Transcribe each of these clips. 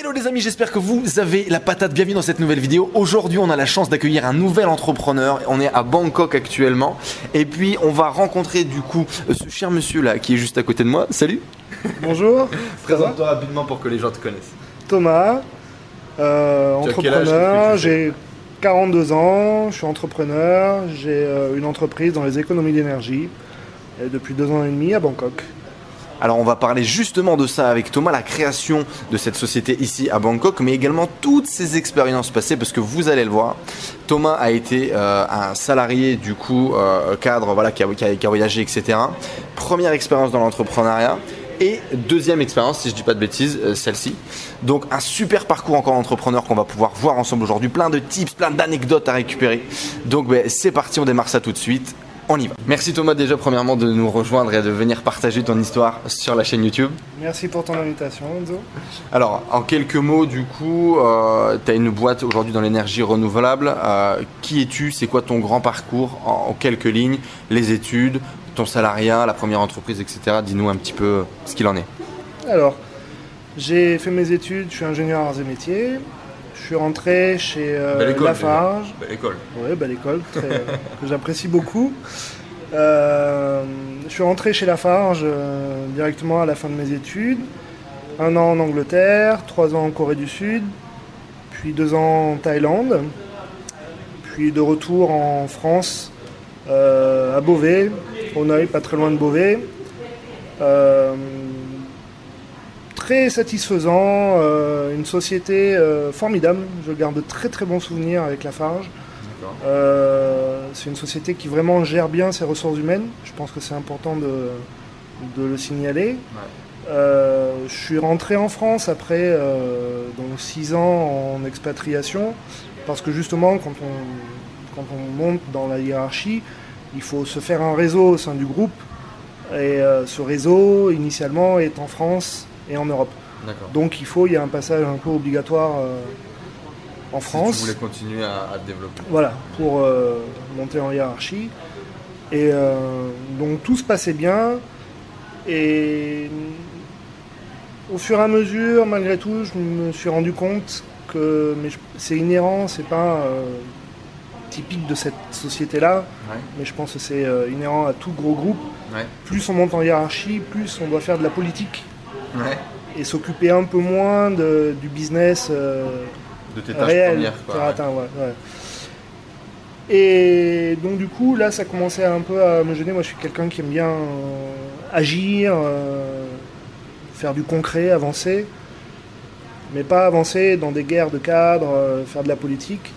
Hello les amis, j'espère que vous avez la patate. Bienvenue dans cette nouvelle vidéo. Aujourd'hui, on a la chance d'accueillir un nouvel entrepreneur. On est à Bangkok actuellement. Et puis, on va rencontrer du coup ce cher monsieur là qui est juste à côté de moi. Salut Bonjour, Présente-toi rapidement pour que les gens te connaissent. Thomas, euh, Tu entrepreneur. J'ai 42 ans, je suis entrepreneur. J'ai euh, une entreprise dans les économies d'énergie depuis deux ans et demi à Bangkok. Alors on va parler justement de ça avec Thomas, la création de cette société ici à Bangkok, mais également toutes ses expériences passées, parce que vous allez le voir, Thomas a été euh, un salarié du coup euh, cadre, voilà, qui a, voyagé, etc. Première expérience dans l'entrepreneuriat. Et deuxième expérience, si je dis pas de bêtises, euh, celle-ci. Donc un super parcours encore d'entrepreneur qu'on va pouvoir voir ensemble aujourd'hui. Plein de tips, plein d'anecdotes à récupérer. Donc ben, c'est parti, on démarre ça tout de suite. On y va. Merci Thomas déjà premièrement de nous rejoindre et de venir partager ton histoire sur la chaîne YouTube. Merci pour ton invitation, Enzo. Alors en quelques mots du coup, tu as une boîte aujourd'hui dans l'énergie renouvelable. Euh, qui es-tu? C'est quoi ton grand parcours en, en quelques lignes? Les études, ton salariat, la première entreprise, etc. Dis-nous un petit peu ce qu'il en est. Alors, j'ai fait mes études, je suis ingénieur arts et métiers. Je suis rentré chez euh, Lafarge. Belle école. Oui, belle école, très- que j'apprécie beaucoup. Euh, je suis rentré chez Lafarge euh, directement à la fin de mes études. Un an en Angleterre, trois ans en Corée du Sud, puis deux ans en Thaïlande, puis de retour en France, euh, à Beauvais, au Neuil, pas très loin de Beauvais. Très satisfaisant, euh, une société euh, formidable. Je garde de très très bons souvenirs avec Lafarge. Euh, c'est une société qui vraiment gère bien ses ressources humaines. Je pense que c'est important de, de le signaler. Je suis rentré en France après donc six ans en expatriation parce que justement quand on, quand on monte dans la hiérarchie, il faut se faire un réseau au sein du groupe et euh, ce réseau initialement est en France et en Europe. Donc il faut, il y a un passage un peu obligatoire euh, en France. Si tu voulais continuer à, développer. Voilà, pour euh, monter en hiérarchie. Et euh, donc tout se passait bien. Et au fur et à mesure, malgré tout, je me suis rendu compte que c'est inhérent, c'est pas typique de cette société-là, Ouais. mais je pense que c'est inhérent à tout gros groupe. Ouais. Plus on monte en hiérarchie, plus on doit faire de la politique Ouais. et s'occuper un peu moins de- du business. euh, De tes tâches réel, premières. Quoi, ouais. Et donc du coup, là, ça commençait un peu à me gêner. Moi, je suis quelqu'un qui aime bien euh, agir, euh, faire du concret, avancer, mais pas avancer dans des guerres de cadres, euh, faire de la politique.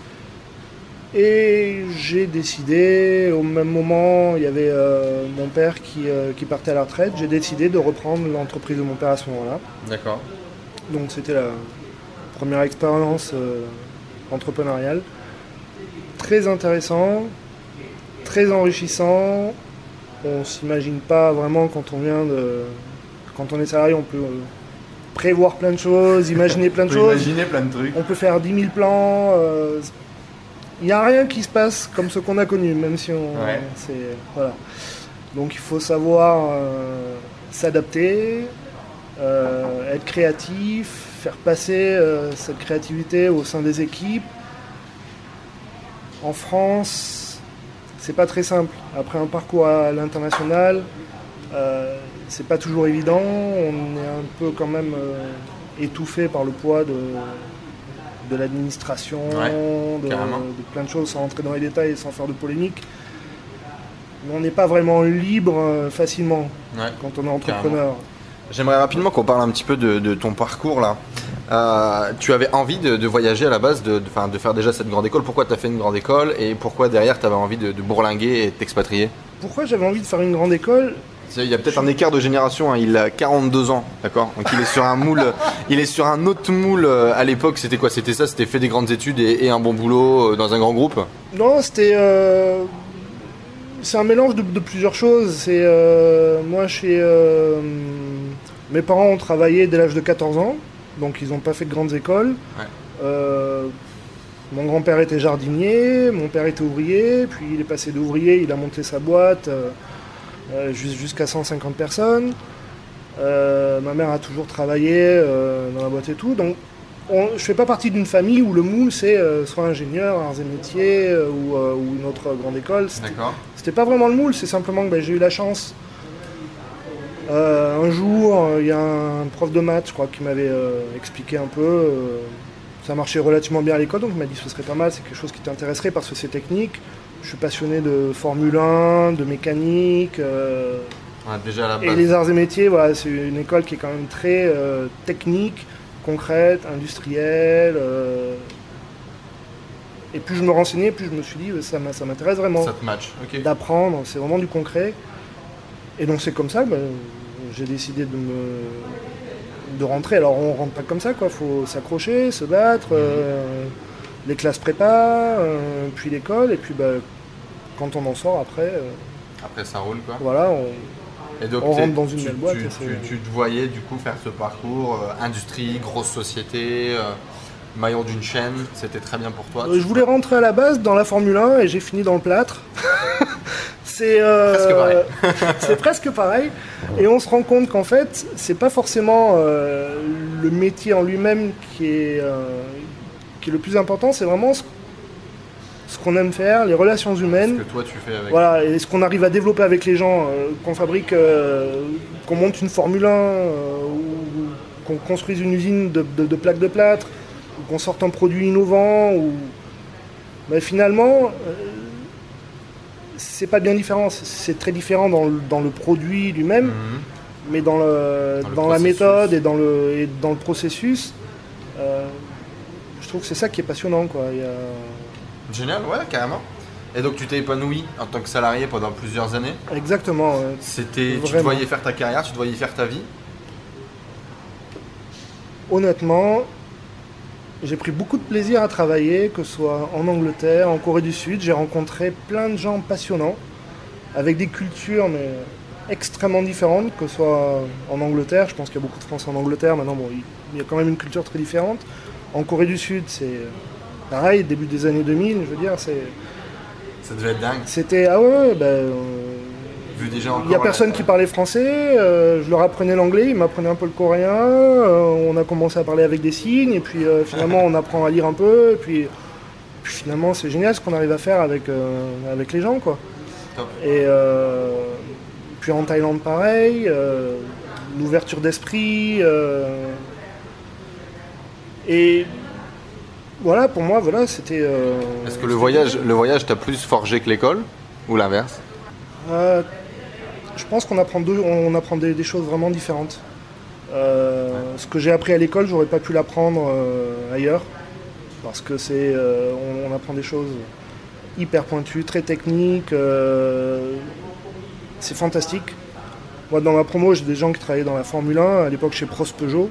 Et j'ai décidé, au même moment, il y avait euh, mon père qui, euh, qui partait à la retraite, j'ai décidé de reprendre l'entreprise de mon père à ce moment-là. D'accord. Donc c'était la première expérience euh, entrepreneuriale. Très intéressant, très enrichissant. On s'imagine pas vraiment quand on vient de. Quand on est salarié, on peut euh, prévoir plein de choses, imaginer plein de Tu peux choses. imaginer plein de trucs. On peut faire 10 000 plans. Il n'y a rien qui se passe comme ce qu'on a connu, même si on. Ouais. c'est- voilà. Donc il faut savoir euh, s'adapter, euh, être créatif, faire passer euh, cette créativité au sein des équipes. En France, c'est pas très simple. Après un parcours à l'international, c'est pas toujours évident. On est un peu quand même étouffé par le poids de, de l'administration, Ouais, de, plein de choses, sans rentrer dans les détails et sans faire de polémique. Mais on n'est pas vraiment libre euh, facilement Ouais. quand on est entrepreneur. J'aimerais rapidement qu'on parle un petit peu de, de ton parcours là. Euh, tu avais envie de, de voyager à la base, de, de, enfin, de faire déjà cette grande école. Pourquoi tu as fait une grande école et pourquoi derrière tu avais envie de, de bourlinguer et de t'expatrier? Pourquoi j'avais envie de faire une grande école? Il y a peut-être un écart de génération. hein. Il a 42 ans, d'accord? Donc il est sur un moule. il est sur un autre moule. euh, À l'époque, c'était quoi? C'était ça? C'était fait des grandes études et, et un bon boulot euh, dans un grand groupe? Non, c'était. euh, c'est un mélange de, plusieurs choses. C'est moi chez mes parents ont travaillé dès l'âge de 14 ans, donc ils n'ont pas fait de grandes écoles. mon grand-père était jardinier, mon père était ouvrier, puis il est passé d'ouvrier, il a monté sa boîte jusqu'à 150 personnes. ma mère a toujours travaillé dans la boîte et tout, donc je ne fais pas partie d'une famille où le moule c'est euh, soit ingénieur, arts et métiers euh, euh, ou, une autre grande école. C'était pas vraiment le moule, c'est simplement que ben, j'ai eu la chance. un jour, il y a un prof de maths, je crois, qui m'avait expliqué un peu. ça marchait relativement bien à l'école, donc il m'a dit que ce serait pas mal, c'est quelque chose qui t'intéresserait parce que c'est technique. Je suis passionné de Formule 1, de mécanique. déjà Et les arts et métiers, voilà, c'est une école qui est quand même très technique concrète, industrielle. Euh, et plus je me renseignais, plus je me suis dit, ça, ça m'intéresse vraiment. Ça te match, D'apprendre, c'est vraiment du concret. Et donc c'est comme ça, ben, j'ai décidé de me de rentrer. Alors on rentre pas comme ça, quoi. Faut s'accrocher, se battre, mhm. Euh, les classes prépa, euh, puis l'école, et puis ben, quand on en sort après. après ça roule, quoi. Voilà, on, et donc, on rentre dans une belle boîte. Tu, te voyais du coup faire ce parcours, euh, industrie, grosse société, euh, maillon d'une chaîne, c'était très bien pour toi. Euh, je voulais rentrer à la base dans la Formule 1 et j'ai fini dans le plâtre. c'est presque pareil. c'est presque pareil. Et on se rend compte qu'en fait, c'est pas forcément le métier en lui-même qui est, qui est le plus important, c'est vraiment ce ce qu'on aime faire, les relations humaines. Ce que toi tu fais avec. Voilà, et ce qu'on arrive à développer avec les gens, euh, qu'on fabrique, euh, qu'on monte une Formule 1, euh, ou qu'on construise une usine de, plaques de plâtre, ou qu'on sorte un produit innovant, ou. Mais finalement, c'est pas bien différent. C'est très différent dans le, produit lui-même, mhm. mais dans, le, dans, la méthode et dans le, et dans le processus. Je trouve que c'est ça qui est passionnant. Quoi. Il y a... Génial, ouais, carrément. Et donc tu t'es épanoui en tant que salarié pendant plusieurs années Exactement. C'était, tu te voyais faire ta carrière, tu te voyais faire ta vie? Honnêtement, j'ai pris beaucoup de plaisir à travailler, que ce soit en Angleterre, en Corée du Sud. J'ai rencontré plein de gens passionnants, avec des cultures mais extrêmement différentes, que ce soit en Angleterre, je pense qu'il y a beaucoup de Français en Angleterre, maintenant bon, il y a quand même une culture très différente. En Corée du Sud, c'est pareil, début des années 2000, je veux dire, c'est. Ça devait être dingue. C'était. Ah ouais, ben. Euh, Vu déjà Il n'y a personne qui parlait français, euh, je leur apprenais l'anglais, ils m'apprenaient un peu le coréen, euh, on a commencé à parler avec des signes, et puis finalement on apprend à lire un peu, et puis, finalement c'est génial ce qu'on arrive à faire avec, avec les gens, quoi. Et puis en Thaïlande pareil, l'ouverture d'esprit. Et voilà, pour moi, voilà, c'était. Euh, Est-ce que le voyage, le voyage t'a plus forgé que l'école ou l'inverse? Euh, Je pense qu'on apprend, on apprend des, choses vraiment différentes. Euh, ce que j'ai appris à l'école, j'aurais pas pu l'apprendre ailleurs, parce que c'est, on, apprend des choses hyper pointues, très techniques. c'est fantastique. Moi, dans ma promo, j'ai des gens qui travaillaient dans la Formule 1 à l'époque chez Prost Peugeot.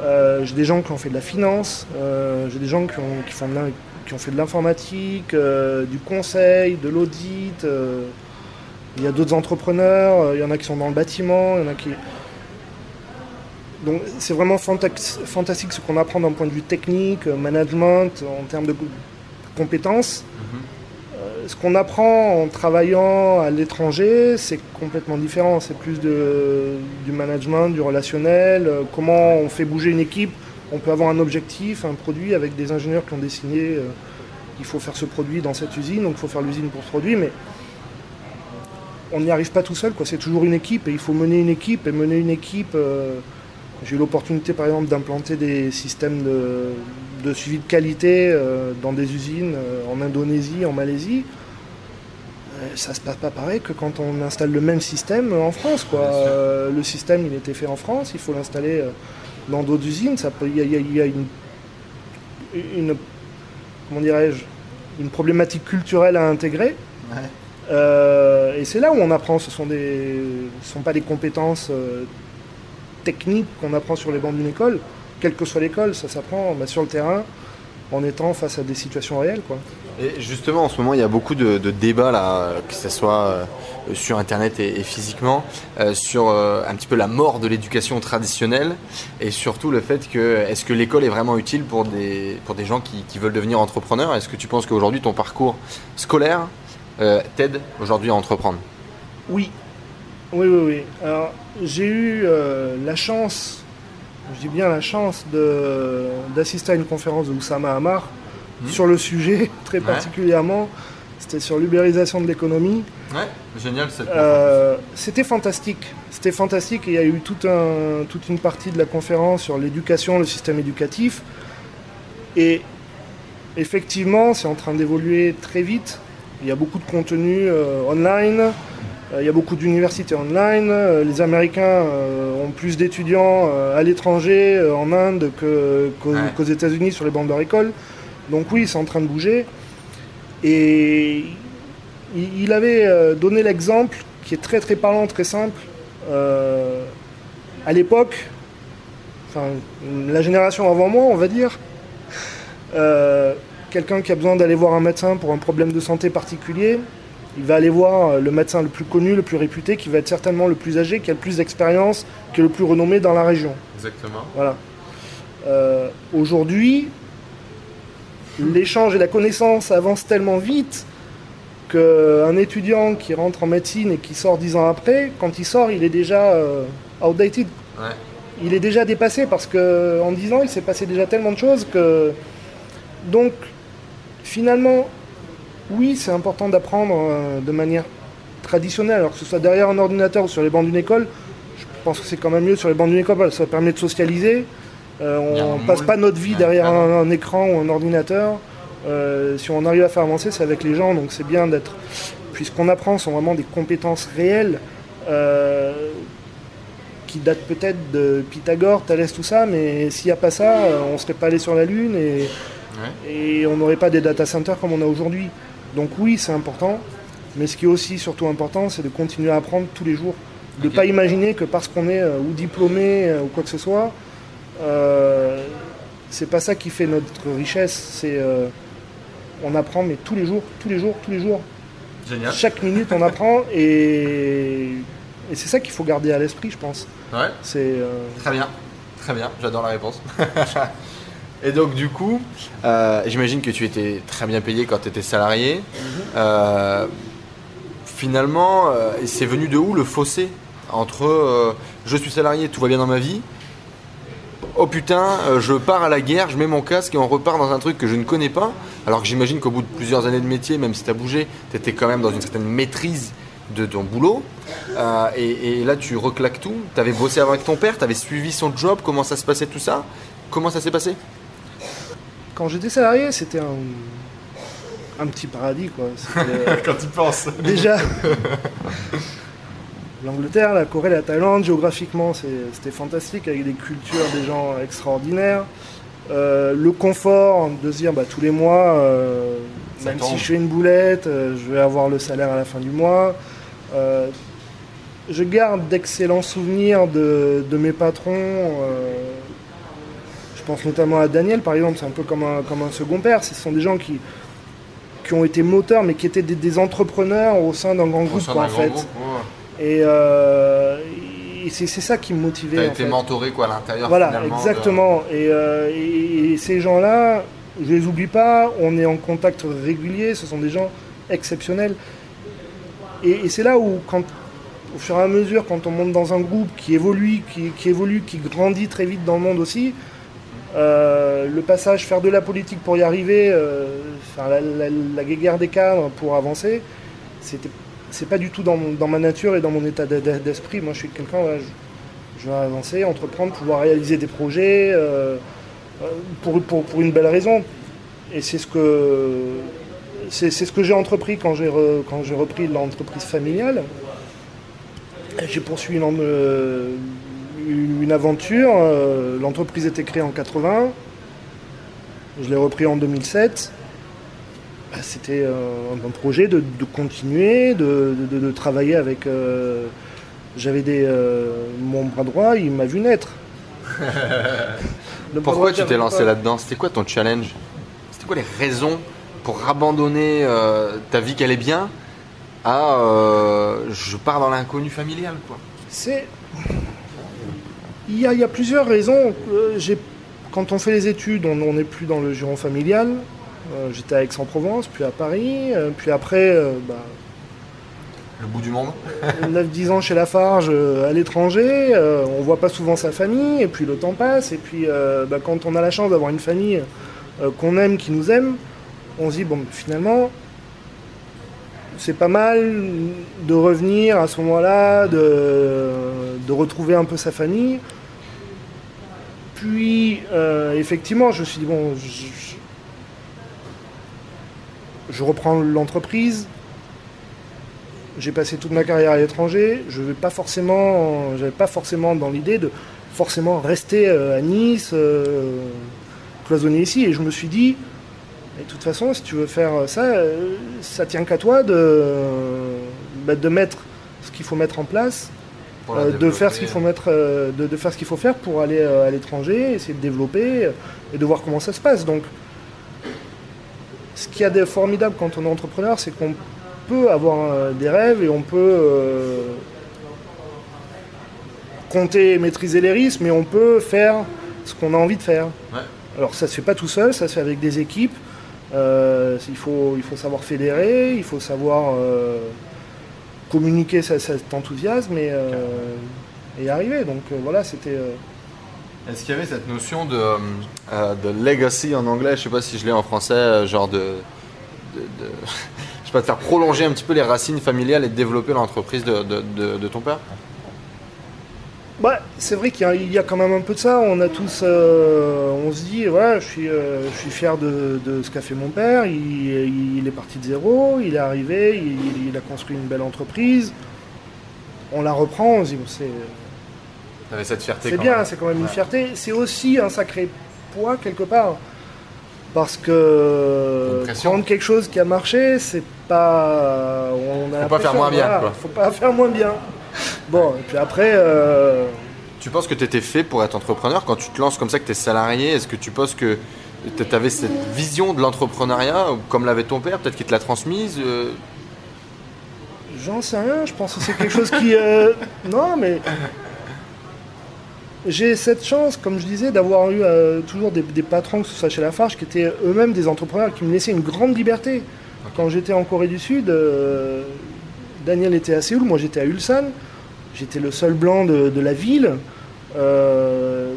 Euh, j'ai des gens qui ont fait de la finance, euh, j'ai des gens qui ont, font qui ont fait de l'informatique, euh, du conseil, de l'audit. il y a d'autres entrepreneurs, il y en a qui sont dans le bâtiment, il y en a qui. Donc c'est vraiment fantastique ce qu'on apprend d'un point de vue technique, management, en termes de compétences. Mhm ce qu'on apprend en travaillant à l'étranger, c'est complètement différent. C'est plus du management, du relationnel, euh, comment on fait bouger une équipe. On peut avoir un objectif, un produit avec des ingénieurs qui ont dessiné, euh, il faut faire ce produit dans cette usine, donc il faut faire l'usine pour ce produit, mais on n'y arrive pas tout seul. C'est toujours une équipe et il faut mener une équipe et mener une équipe. Euh, j'ai eu l'opportunité par exemple d'implanter des systèmes de, suivi de qualité dans des usines en Indonésie, en Malaisie. Euh, ça se passe pas pareil que quand on installe le même système en France. Quoi. Euh, le système, il était fait en France, il faut l'installer euh, dans d'autres usines. Il y, a, une, comment dirais-je, une problématique culturelle à intégrer. et c'est là où on apprend. Ce sont des, sont pas des compétences techniques qu'on apprend sur les bancs d'une école. Quelle que soit l'école, ça s'apprend bah, sur le terrain. en étant face à des situations réelles. Quoi. Et justement, en ce moment, il y a beaucoup de, débats, là, que ce soit euh, sur Internet et, physiquement, euh, sur euh, un petit peu la mort de l'éducation traditionnelle et surtout le fait que est-ce que l'école est vraiment utile pour des, gens qui, qui veulent devenir entrepreneurs? Est-ce que tu penses qu'aujourd'hui, ton parcours scolaire t'aide aujourd'hui à entreprendre? Oui. Oui, oui, oui. Alors, j'ai eu la chance je dis bien la chance d'assister à une conférence de Oussama Hamar hmm. sur le sujet, très particulièrement. C'était sur l'ubérisation de l'économie. Ouais, génial cette euh, C'était fantastique. C'était fantastique. il y a eu tout un, toute une partie de la conférence sur l'éducation, le système éducatif. Et effectivement, c'est en train d'évoluer très vite. Il y a beaucoup de contenu euh, online. Euh, il y a beaucoup d'universités online. Euh, les Américains euh, ont plus d'étudiants à l'étranger, en Inde, qu'aux États-Unis sur les bancs de leur école. Donc oui, c'est en train de bouger. Et il avait donné l'exemple qui est très très parlant, très simple. à l'époque, enfin la génération avant moi, on va dire, quelqu'un qui a besoin d'aller voir un médecin pour un problème de santé particulier, il va aller voir euh, le médecin le plus connu, le plus réputé, qui va être certainement le plus âgé, qui a le plus d'expérience, qui est le plus renommé dans la région. Exactement. Voilà. Euh, aujourd'hui, l'échange et la connaissance avancent tellement vite qu'un étudiant qui rentre en médecine et qui sort dix ans après, quand il sort, il est déjà euh, outdated. Il est déjà dépassé parce qu'en dix ans, il s'est passé déjà tellement de choses que. Donc, finalement, oui, c'est important d'apprendre euh, de manière traditionnelle, alors que ce soit derrière un ordinateur ou sur les bancs d'une école. Je pense que c'est quand même mieux sur les bancs d'une école, ça permet de socialiser. Euh, on ne passe pas notre vie derrière un, écran ou un ordinateur. Euh, si on arrive à faire avancer, c'est avec les gens, donc c'est bien d'être. Puisqu'on apprend, sont vraiment des compétences réelles qui datent peut-être de Pythagore, Thalès, tout ça, mais s'il n'y a pas ça, on ne serait pas allé sur la Lune et, et on n'aurait pas des data centers comme on a aujourd'hui. Donc oui, c'est important, mais ce qui est aussi surtout important, c'est de continuer à apprendre tous les jours. De ne pas imaginer que parce qu'on est euh, ou diplômé euh, ou quoi que ce soit, euh, c'est pas ça qui fait notre richesse. C'est on apprend, mais tous les jours, tous les jours, tous les jours. Génial. Chaque minute, on apprend et, et c'est ça qu'il faut garder à l'esprit, je pense. Ouais. C'est très bien, très bien. J'adore la réponse. Et donc du coup, euh, j'imagine que tu étais très bien payé quand tu étais salarié. Mhm. Euh, finalement, euh, c'est venu de où le fossé entre je suis salarié, tout va bien dans ma vie, oh putain, je pars à la guerre, je mets mon casque et on repart dans un truc que je ne connais pas. Alors que j'imagine qu'au bout de plusieurs années de métier, même si tu as bougé, tu étais quand même dans une certaine maîtrise de ton boulot. et, et, là, tu reclaques tout. Tu avais bossé avec ton père, tu avais suivi son job, comment ça se passait tout ça? Comment ça s'est passé? Quand j'étais salarié, c'était un, un petit paradis, quoi. quand tu penses. Déjà, l'Angleterre, la Corée, la Thaïlande, géographiquement, c'était fantastique, avec des cultures, des gens extraordinaires. Euh, le confort de se dire bah, tous les mois, euh, même si je fais une boulette, euh, je vais avoir le salaire à la fin du mois. je garde d'excellents souvenirs de, de, mes patrons pense notamment à Daniel, par exemple, c'est un peu comme un, comme un second père. Ce sont des gens qui, qui ont été moteurs, mais qui étaient des, entrepreneurs au sein d'un grand groupe, en fait. Et, euh, c'est ça qui me motivait. Tu as été mentoré quoi, à l'intérieur. Voilà, exactement. Euh, et, ces gens-là, je les oublie pas, on est en contact régulier, ce sont des gens exceptionnels. Et, c'est là où, quand, au fur et à mesure, quand on monte dans un groupe qui évolue, qui, qui évolue, qui grandit très vite dans le monde aussi, euh, le passage, faire de la politique pour y arriver, euh, faire la, guerre des cadres pour avancer, c'était, c'est pas du tout dans, ma nature et dans mon état d'esprit. Moi, je suis quelqu'un, je, vais avancer, entreprendre, pouvoir réaliser des projets euh, pour, pour, une belle raison. Et c'est ce que, c'est, ce que j'ai entrepris quand j'ai, quand j'ai repris l'entreprise familiale. J'ai poursuivi une, une aventure. Euh, l'entreprise était créée en 80. Je l'ai repris en 2007. Bah, c'était euh, un projet de, continuer, de, travailler avec. Euh, j'avais des mon bras droit, il m'a vu naître. Pourquoi tu t'es lancé là-dedans? C'était quoi ton challenge? Quoi les raisons pour abandonner ta vie qu'elle est bien à je pars dans l'inconnu familial quoi? C'est. Il y, a, il y, a, plusieurs raisons. Quand on fait les études, on n'est plus dans le giron familial. J'étais à Aix-en-Provence, puis à Paris, puis après, bah, le bout du monde 9-10 ans chez Lafarge euh, à l'étranger, euh, on voit pas souvent sa famille, et puis le temps passe, et puis euh, bah, quand on a la chance d'avoir une famille qu'on aime, qui nous aime, on se dit, bon, finalement, c'est pas mal de revenir à ce moment-là, de, de, retrouver un peu sa famille. Puis, effectivement, je me suis dit, bon, je reprends l'entreprise, j'ai passé toute ma carrière à l'étranger. Je vais pas forcément, j'avais pas forcément dans l'idée de forcément rester euh, à Nice, euh, cloisonner ici. Et je me suis dit, de toute façon, si tu veux faire ça, euh, ça tient qu'à toi de, bah, de mettre ce qu'il faut mettre en place, de faire ce qu'il faut mettre, de, faire ce qu'il faut faire pour aller à l'étranger, essayer de développer et de voir comment ça se passe. Donc, ce qu'il y a de formidable quand on est entrepreneur, c'est qu'on peut avoir euh, des rêves et on peut euh, compter et maîtriser les risques, mais on peut faire ce qu'on a envie de faire. Alors ça se fait pas tout seul, ça se fait avec des équipes. Euh, il, faut, il faut savoir fédérer, il faut savoir communiquer cet enthousiasme et, y arriver. Donc voilà, c'était. Est-ce qu'il y avait cette notion de, de legacy en anglais? Je sais pas si je l'ai en français, genre de, de je peux te faire prolonger un petit peu les racines familiales et développer l'entreprise de, ton père? Bah, c'est vrai qu'il y, a quand même un peu de ça. On a tous, euh, on se dit, voilà, je suis, euh, je suis fier de, ce qu'a fait mon père. Il, est parti de zéro, il est arrivé, il, a construit une belle entreprise. On la reprend, on se dit, c'est. Cette fierté. C'est bien, c'est quand même une fierté. C'est aussi un sacré poids quelque part. Parce que prendre quelque chose qui a marché, c'est pas. On a faut pas faire moins bien. Faut pas faire moins bien. Bon, et puis après. Euh, tu penses que tu étais fait pour être entrepreneur quand tu te lances comme ça, que tu es salarié? Est-ce que tu penses que tu avais cette vision de l'entrepreneuriat, comme l'avait ton père Peut-être qu'il te l'a transmise euh? J'en sais rien, je pense que c'est quelque chose qui. Euh, non, mais j'ai cette chance, comme je disais, d'avoir eu euh, toujours des, patrons, que ce soit chez Lafarge, qui étaient eux-mêmes des entrepreneurs qui me laissaient une grande liberté. Quand j'étais en Corée du Sud, euh, Daniel était à Séoul, moi j'étais à Ulsan. J'étais le seul blanc de, la ville. Euh,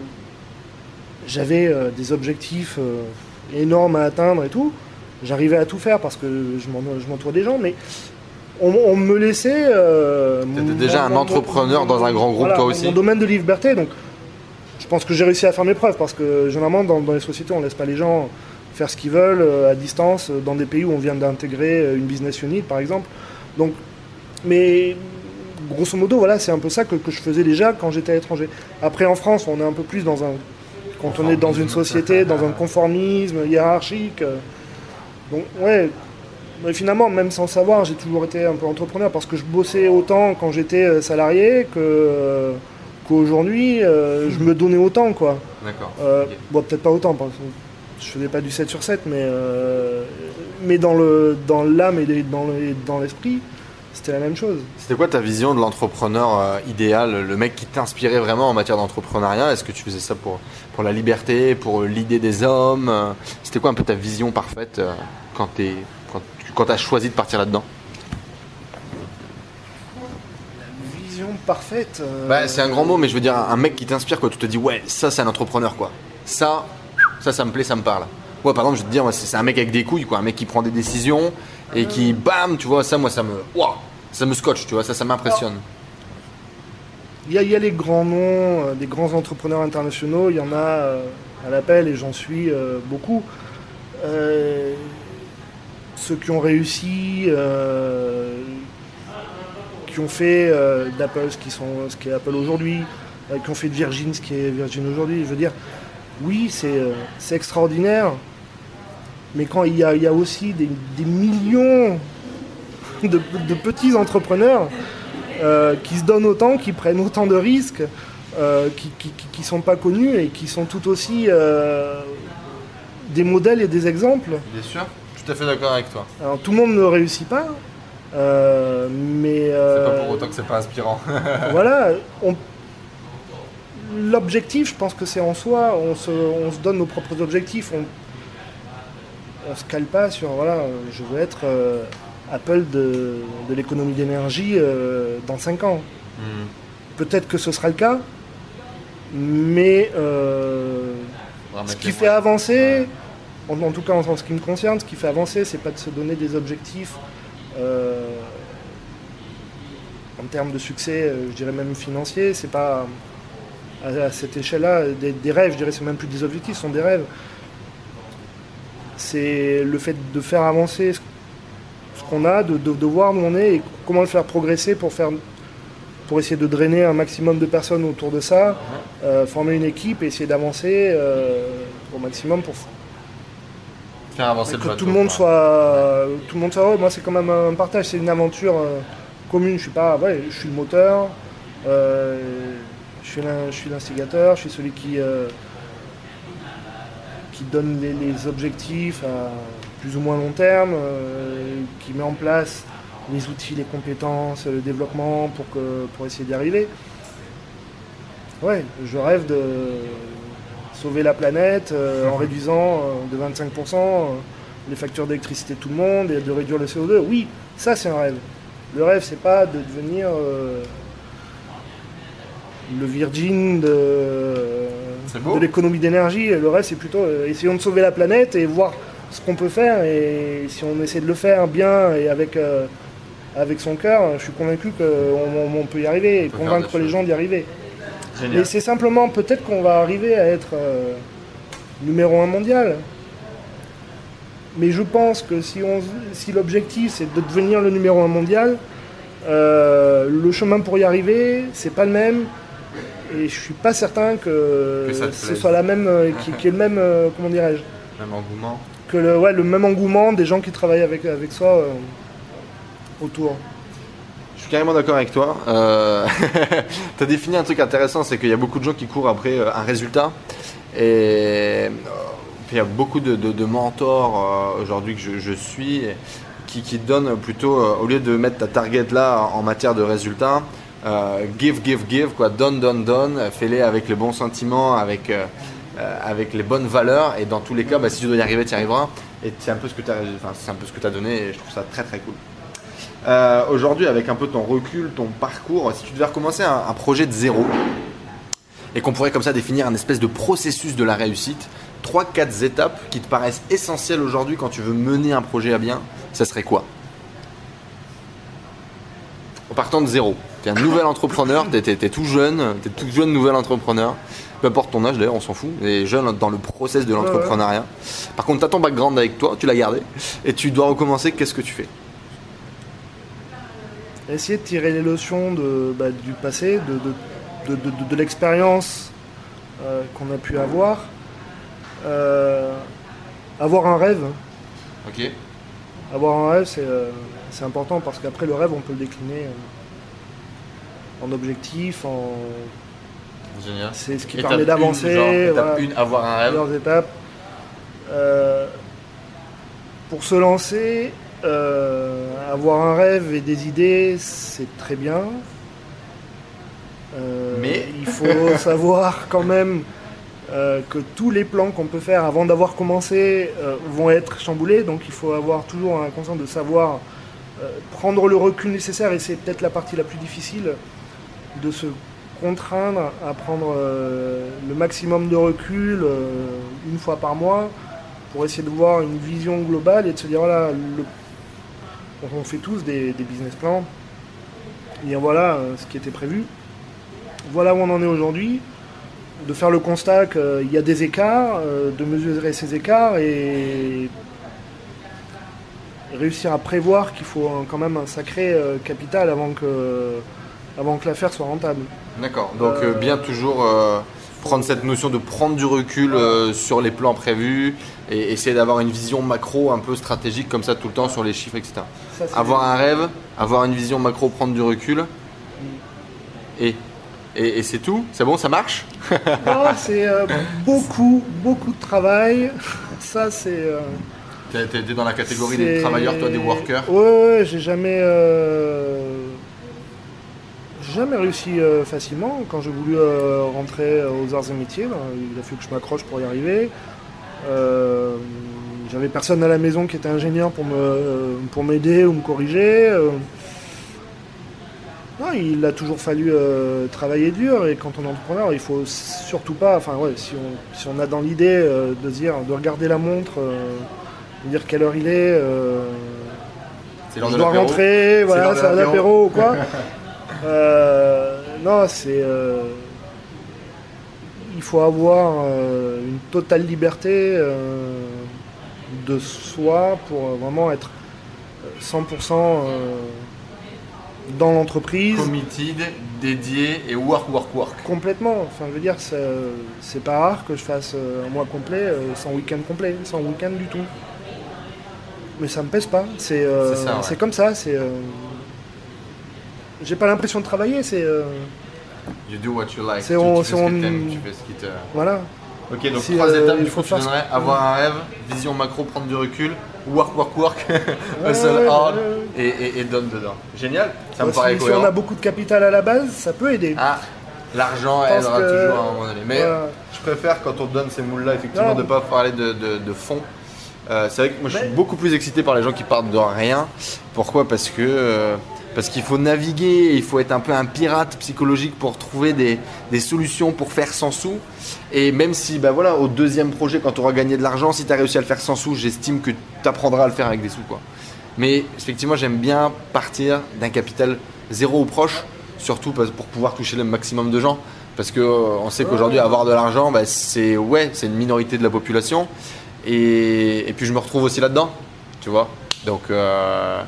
j'avais des objectifs énormes à atteindre et tout. J'arrivais à tout faire parce que je m'entoure des gens, mais on, me laissait. Tu étais déjà un entrepreneur dans un grand groupe, toi aussi Mon domaine de liberté, donc pense que j'ai réussi à faire mes preuves parce que généralement dans, les sociétés on ne laisse pas les gens faire ce qu'ils veulent euh, à distance euh, dans des pays où on vient d'intégrer euh, une business unit par exemple. Donc, mais grosso modo voilà c'est un peu ça que, je faisais déjà quand j'étais à l'étranger. Après en France on est un peu plus dans un quand on est dans une société, dans un conformisme hiérarchique. Donc ouais, mais finalement, même sans savoir, j'ai toujours été un peu entrepreneur parce que je bossais autant quand j'étais salarié que, qu'aujourd'hui, euh, je me donnais autant, quoi. D'accord. Euh, bon, peut-être pas autant, parce que je faisais pas du 7 sur 7, mais, euh, mais dans, le, dans l'âme et dans, dans l'esprit, c'était la même chose. C'était quoi ta vision de l'entrepreneur idéal, le mec qui t'inspirait vraiment en matière d'entrepreneuriat? Est-ce que tu faisais ça pour, pour la liberté, pour l'idée des hommes? C'était quoi un peu ta vision parfaite quand, t'es, quand tu quand as choisi de partir là-dedans? Parfaite. Euh, bah, c'est un grand mot, mais je veux dire, un mec qui t'inspire, quoi. Tu te dis, ouais, ça, c'est un entrepreneur, quoi. Ça, ça, ça me plaît, ça me parle. Ouais, par exemple, je vais te dire, c'est un mec avec des couilles, quoi. Un mec qui prend des décisions et qui, bam, tu vois, ça, moi, ça me. Waouh Ça me scotche, tu vois, ça, ça m'impressionne. Il y, a, y, a les grands noms, euh, des grands entrepreneurs internationaux, il y en a euh, à l'appel et j'en suis beaucoup. ceux qui ont réussi, qui ont fait euh, d'Apple ce, qui sont, ce qui est Apple aujourd'hui, euh, qui ont fait de Virgin ce qui est Virgin aujourd'hui. Je veux dire, oui, c'est euh, extraordinaire, mais quand il y a, il y a aussi des, millions de, petits entrepreneurs qui se donnent autant, qui prennent autant de risques, qui ne sont pas connus et qui sont tout aussi des modèles et des exemples. Bien sûr, tout à fait d'accord avec toi. Alors, tout le monde ne réussit pas, euh, mais. C'est pas pour autant que c'est pas inspirant. voilà, on- l'objectif, je pense que c'est en soi, on se, on se donne nos propres objectifs. On, on se cale pas sur, voilà, euh, je veux être euh, Apple de, de l'économie d'énergie euh, dans 5 ans. Hmm. Peut-être que ce sera le cas, mais euh, ce qui fait avancer, en, en tout cas en, ce qui me concerne, ce qui fait avancer, c'est pas de se donner des objectifs euh, en termes de succès, euh, je dirais même financier, c'est pas à, cette échelle-là des, des rêves, je dirais, c'est même plus des objectifs, ce sont des rêves. C'est le fait de faire avancer ce, ce qu'on a, de, de, de voir où on est et comment le faire progresser pour faire pour essayer de drainer un maximum de personnes autour de ça, euh, former une équipe et essayer d'avancer euh, au maximum pour Faire avancer le que bateau, tout le monde quoi. soit tout le monde soit heureux. Moi, c'est quand même un partage, c'est une aventure euh, commune. Je suis pas, ouais, je suis le moteur, euh, je suis l'in- je suis l'instigateur, je suis celui qui euh, qui donne les, les objectifs à plus ou moins long terme, euh, qui met en place les outils, les compétences, le développement pour que pour essayer d'y arriver. Ouais, je rêve de sauver la planète euh, en réduisant euh, de 25% euh, les factures d'électricité de tout le monde et de réduire le CO2. Oui, ça c'est un rêve. Le rêve, c'est pas de devenir le Virgin de, l'économie d'énergie. Le rêve, c'est plutôt essayons de sauver la planète et voir ce qu'on peut faire. Et si on essaie de le faire bien et avec, avec son cœur, je suis convaincu qu'on on- on peut y arriver et peut convaincre les choses. gens d'y arriver. Génial. Mais c'est simplement peut-être qu'on va arriver à être euh, numéro un mondial. Mais je pense que si, on, si l'objectif c'est de devenir le numéro un mondial, euh, le chemin pour y arriver, c'est pas le même. Et je suis pas certain que, ce soit la même, euh, qui, qui est le même, euh, comment dirais-je, Même engouement. que le, ouais, le même engouement des gens qui travaillent avec, avec soi autour. Carrément d'accord avec toi. Euh... tu as défini un truc intéressant, c'est qu'il y a beaucoup de gens qui courent après euh, un résultat. Et euh, il y a beaucoup de, mentors aujourd'hui que je, suis qui, donnent plutôt, au lieu de mettre ta target là en matière de résultats, give, give, give, quoi, donne, donne, donne, fais-les avec les bons sentiments, avec, avec les bonnes valeurs. Et dans tous les cas, bah, si tu dois y arriver, tu y arriveras. Et c'est un peu ce que tu as, donné et je trouve ça très très cool. Euh, Aujourd'hui, avec un peu ton recul, ton parcours, si tu devais recommencer un, un projet de zéro et qu'on pourrait comme ça définir un espèce de processus de la réussite, 3-4 étapes qui te paraissent essentielles aujourd'hui quand tu veux mener un projet à bien, ça serait quoi? En partant de zéro, tu es un nouvel entrepreneur, tu es, tout jeune, tu es tout jeune nouvel entrepreneur, peu importe ton âge d'ailleurs, on s'en fout, et jeune dans le process de l'entrepreneuriat. Par contre, tu as ton background avec toi, tu l'as gardé, et tu dois recommencer, qu'est-ce que tu fais? Essayer de tirer les leçons de, bah, du passé, de, de, de, de- l'expérience euh, qu'on a pu avoir. Euh, avoir un rêve. Ok. Avoir un rêve, c'est euh, c'est important parce qu'après le rêve, on peut le décliner en objectif, en... Génial. c'est ce qui Étape permet d'avancer. genre, étape voilà. 1, avoir un rêve. plusieurs étapes. Pour se lancer, euh, avoir un rêve et des idées, c'est très bien. Euh, Mais- il faut savoir quand même euh, que tous les plans qu'on peut faire avant d'avoir commencé vont être chamboulés. Donc il faut avoir toujours un conscience de savoir prendre le recul nécessaire et c'est peut-être la partie la plus difficile de se contraindre à prendre le maximum de recul une fois par mois pour essayer de voir une vision globale et de se dire voilà, le- on- fait tous des, des business plans, et dire voilà euh, ce qui était prévu, voilà où on en est aujourd'hui, de faire le constat qu'il y a des écarts, euh, de mesurer ces écarts et réussir à prévoir qu'il faut quand même un sacré euh, capital avant que, avant que l'affaire soit rentable. D'accord. Donc Euh, bien toujours euh, prendre cette notion de prendre du recul euh, sur les plans prévus et essayer d'avoir une vision macro un peu stratégique comme ça tout le temps sur les chiffres, etc. Ça, Avoir un rêve, avoir une vision macro, prendre du recul. Et, et, et c'est tout? C'est bon, ça marche? Non, c'est euh, beaucoup, beaucoup de travail. ça, c'est. euh, T'es dans la catégorie des travailleurs, toi, des workers? Ouais, ouais, j'ai jamais. euh, jamais réussi euh, facilement. Quand j'ai voulu euh, rentrer aux arts et métiers, ben, il a fallu que je m'accroche pour y arriver. Euh, J'avais personne à la maison qui était ingénieur pour me pour m'aider ou me corriger. Non, il a toujours fallu travailler dur et quand on est entrepreneur, il faut surtout pas. Enfin ouais, si on, si on a dans l'idée de dire, de regarder la montre, de dire quelle heure il est, C'est je de dois rentrer, voilà, c'est un l'apéro. apéro ou quoi. Euh, non, c'est. euh, il faut avoir euh, une totale liberté de soi pour vraiment être euh, 100% euh, dans l'entreprise. Committed, dédié et work, work, work. Complètement. Enfin, je veux dire, c'est, pas rare que je fasse un mois complet sans week-end complet, sans week-end du tout. Mais ça me pèse pas. C'est, euh, ouais. comme ça. C'est, euh, j'ai pas l'impression de travailler. C'est euh, You do what you like. C'est tu, on- tu fais ce que on- t'aimes, tu fais ce qui te. voilà. Ok, donc Si, trois euh, étapes, il du faut tu donnerais avoir un rêve, vision macro, prendre du recul, work, work, work, hustle ouais, hard ouais, et, et, et donne dedans. Génial, ça me paraît si, si on a beaucoup de capital à la base, ça peut aider. Ah, l'argent aidera que- toujours à un moment donné. Mais je préfère quand on donne ces moules-là, effectivement, de ne pas parler de, de, de fond. Euh, c'est vrai que moi je suis Mais- beaucoup plus excité par les gens qui partent de rien. Pourquoi? Parce que euh, parce qu'il faut naviguer, il faut être un peu un pirate psychologique pour trouver des, des solutions pour faire sans sous. Et même si, bah voilà, au deuxième projet, quand tu auras gagné de l'argent, si tu as réussi à le faire sans sous, j'estime que tu apprendras à le faire avec des sous. Quoi. Mais effectivement, j'aime bien partir d'un capital zéro ou proche, surtout pour pouvoir toucher le maximum de gens. Parce que euh, sait qu'aujourd'hui, avoir de l'argent, bah, c'est ouais, c'est une minorité de la population. Et, et puis je me retrouve aussi là-dedans, tu vois. Donc, euh,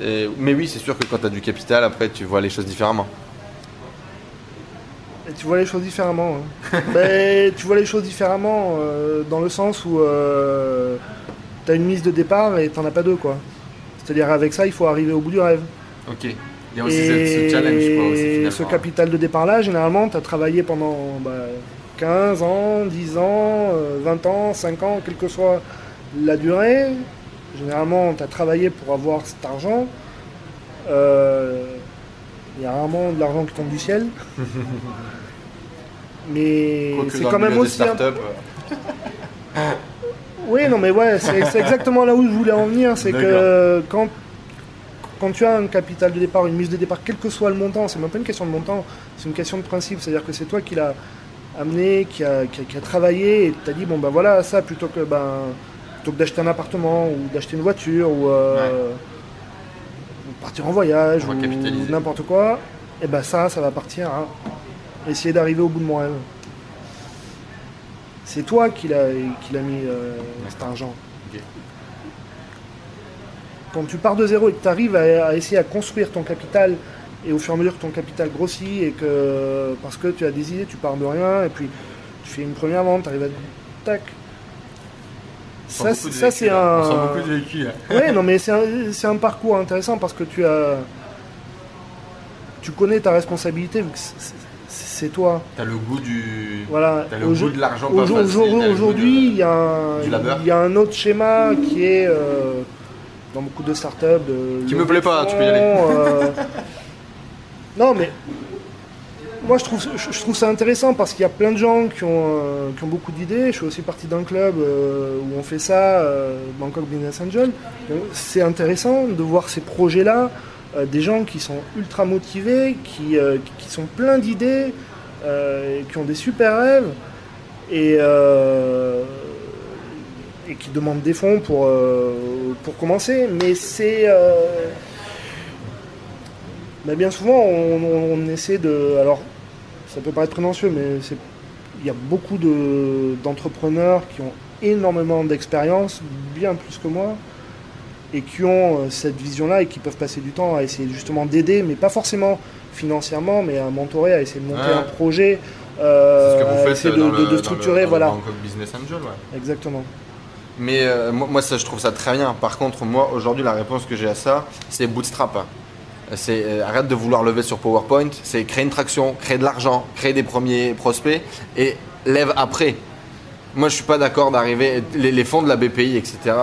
et- mais oui, c'est sûr que quand tu as du capital, après, tu vois les choses différemment. Et tu vois les choses différemment. hein. Ben, tu vois les choses différemment euh, dans le sens où tu as une mise de départ et t'en as pas deux. quoi. C'est-à-dire avec ça, il faut arriver au bout du rêve. Ok. Il y a aussi et ce, ce challenge, quoi, aussi, ce capital de départ-là, généralement, tu as travaillé pendant bah, 15 ans, 10 ans, euh, 20 ans, 5 ans, quelle que soit la durée. Généralement, tu as travaillé pour avoir cet argent. Euh, Il y a rarement de l'argent qui tombe du ciel. Mais c'est quand même aussi. un- euh, Oui, non, mais ouais, c'est c'est exactement là où je voulais en venir. C'est que quand, quand tu as un capital de départ, une mise de départ, quel que soit le montant, c'est même pas une question de montant, c'est une question de principe. C'est-à-dire que c'est toi qui l'as amené, qui a, qui a- qui a travaillé et tu as dit, bon, ben voilà, ça, plutôt que, ben, plutôt que d'acheter un appartement ou d'acheter une voiture ou, euh, ou partir en voyage ou n'importe quoi, et ben ça, ça va partir à essayer d'arriver au bout de mon rêve. C'est toi qui l'as qui mis euh, cet argent. Quand tu pars de zéro et que tu arrives à, à essayer à construire ton capital, et au fur et à mesure que ton capital grossit, et que parce que tu as des idées, tu pars de rien, et puis tu fais une première vente, tu arrives à. Tac. Ça, c'est- ça, hein. un. Beaucoup de. Ouais, non, mais c'est un, un parcours intéressant parce que tu as. Tu connais ta responsabilité, vu que c'est- toi. T'as le goût du. Voilà. T'as le goût de l'argent Aujourd'hui, de- il y, a un- il y a un autre schéma qui est euh, dans beaucoup de startups. De, Qui me plaît pas, tu peux y aller. euh, non, mais moi je trouve, je, trouve ça intéressant parce qu'il y a plein de gens qui ont, euh, qui ont beaucoup d'idées. Je suis aussi partie d'un club euh, où on fait ça, euh, Bangkok Business Angel. C'est intéressant de voir ces projets-là, euh, des gens qui sont ultra motivés, qui, qui sont pleins d'idées, qui ont des super rêves et, et qui demandent des fonds pour, pour commencer. Mais c'est. mais bien souvent, on, on- on essaie de. Alors, ça peut paraître prétentieux, mais il y a beaucoup de- d'entrepreneurs qui ont énormément d'expérience, bien plus que moi, et qui ont euh, cette vision-là et qui peuvent passer du temps à essayer justement d'aider, mais pas forcément financièrement, mais à mentorer, à essayer de monter un projet, euh, ce que vous à faites essayer de, de dans le- structurer, dans voilà. Business Angel, ouais. Exactement. Mais euh, moi, moi, ça, je trouve ça très bien. Par contre, moi, aujourd'hui, la réponse que j'ai à ça, c'est bootstrap. C'est euh, arrête de vouloir lever sur PowerPoint. C'est créer une traction, créer de l'argent, créer des premiers prospects et lève après. Moi, je suis pas d'accord d'arriver. Les, fonds de la BPI, etc.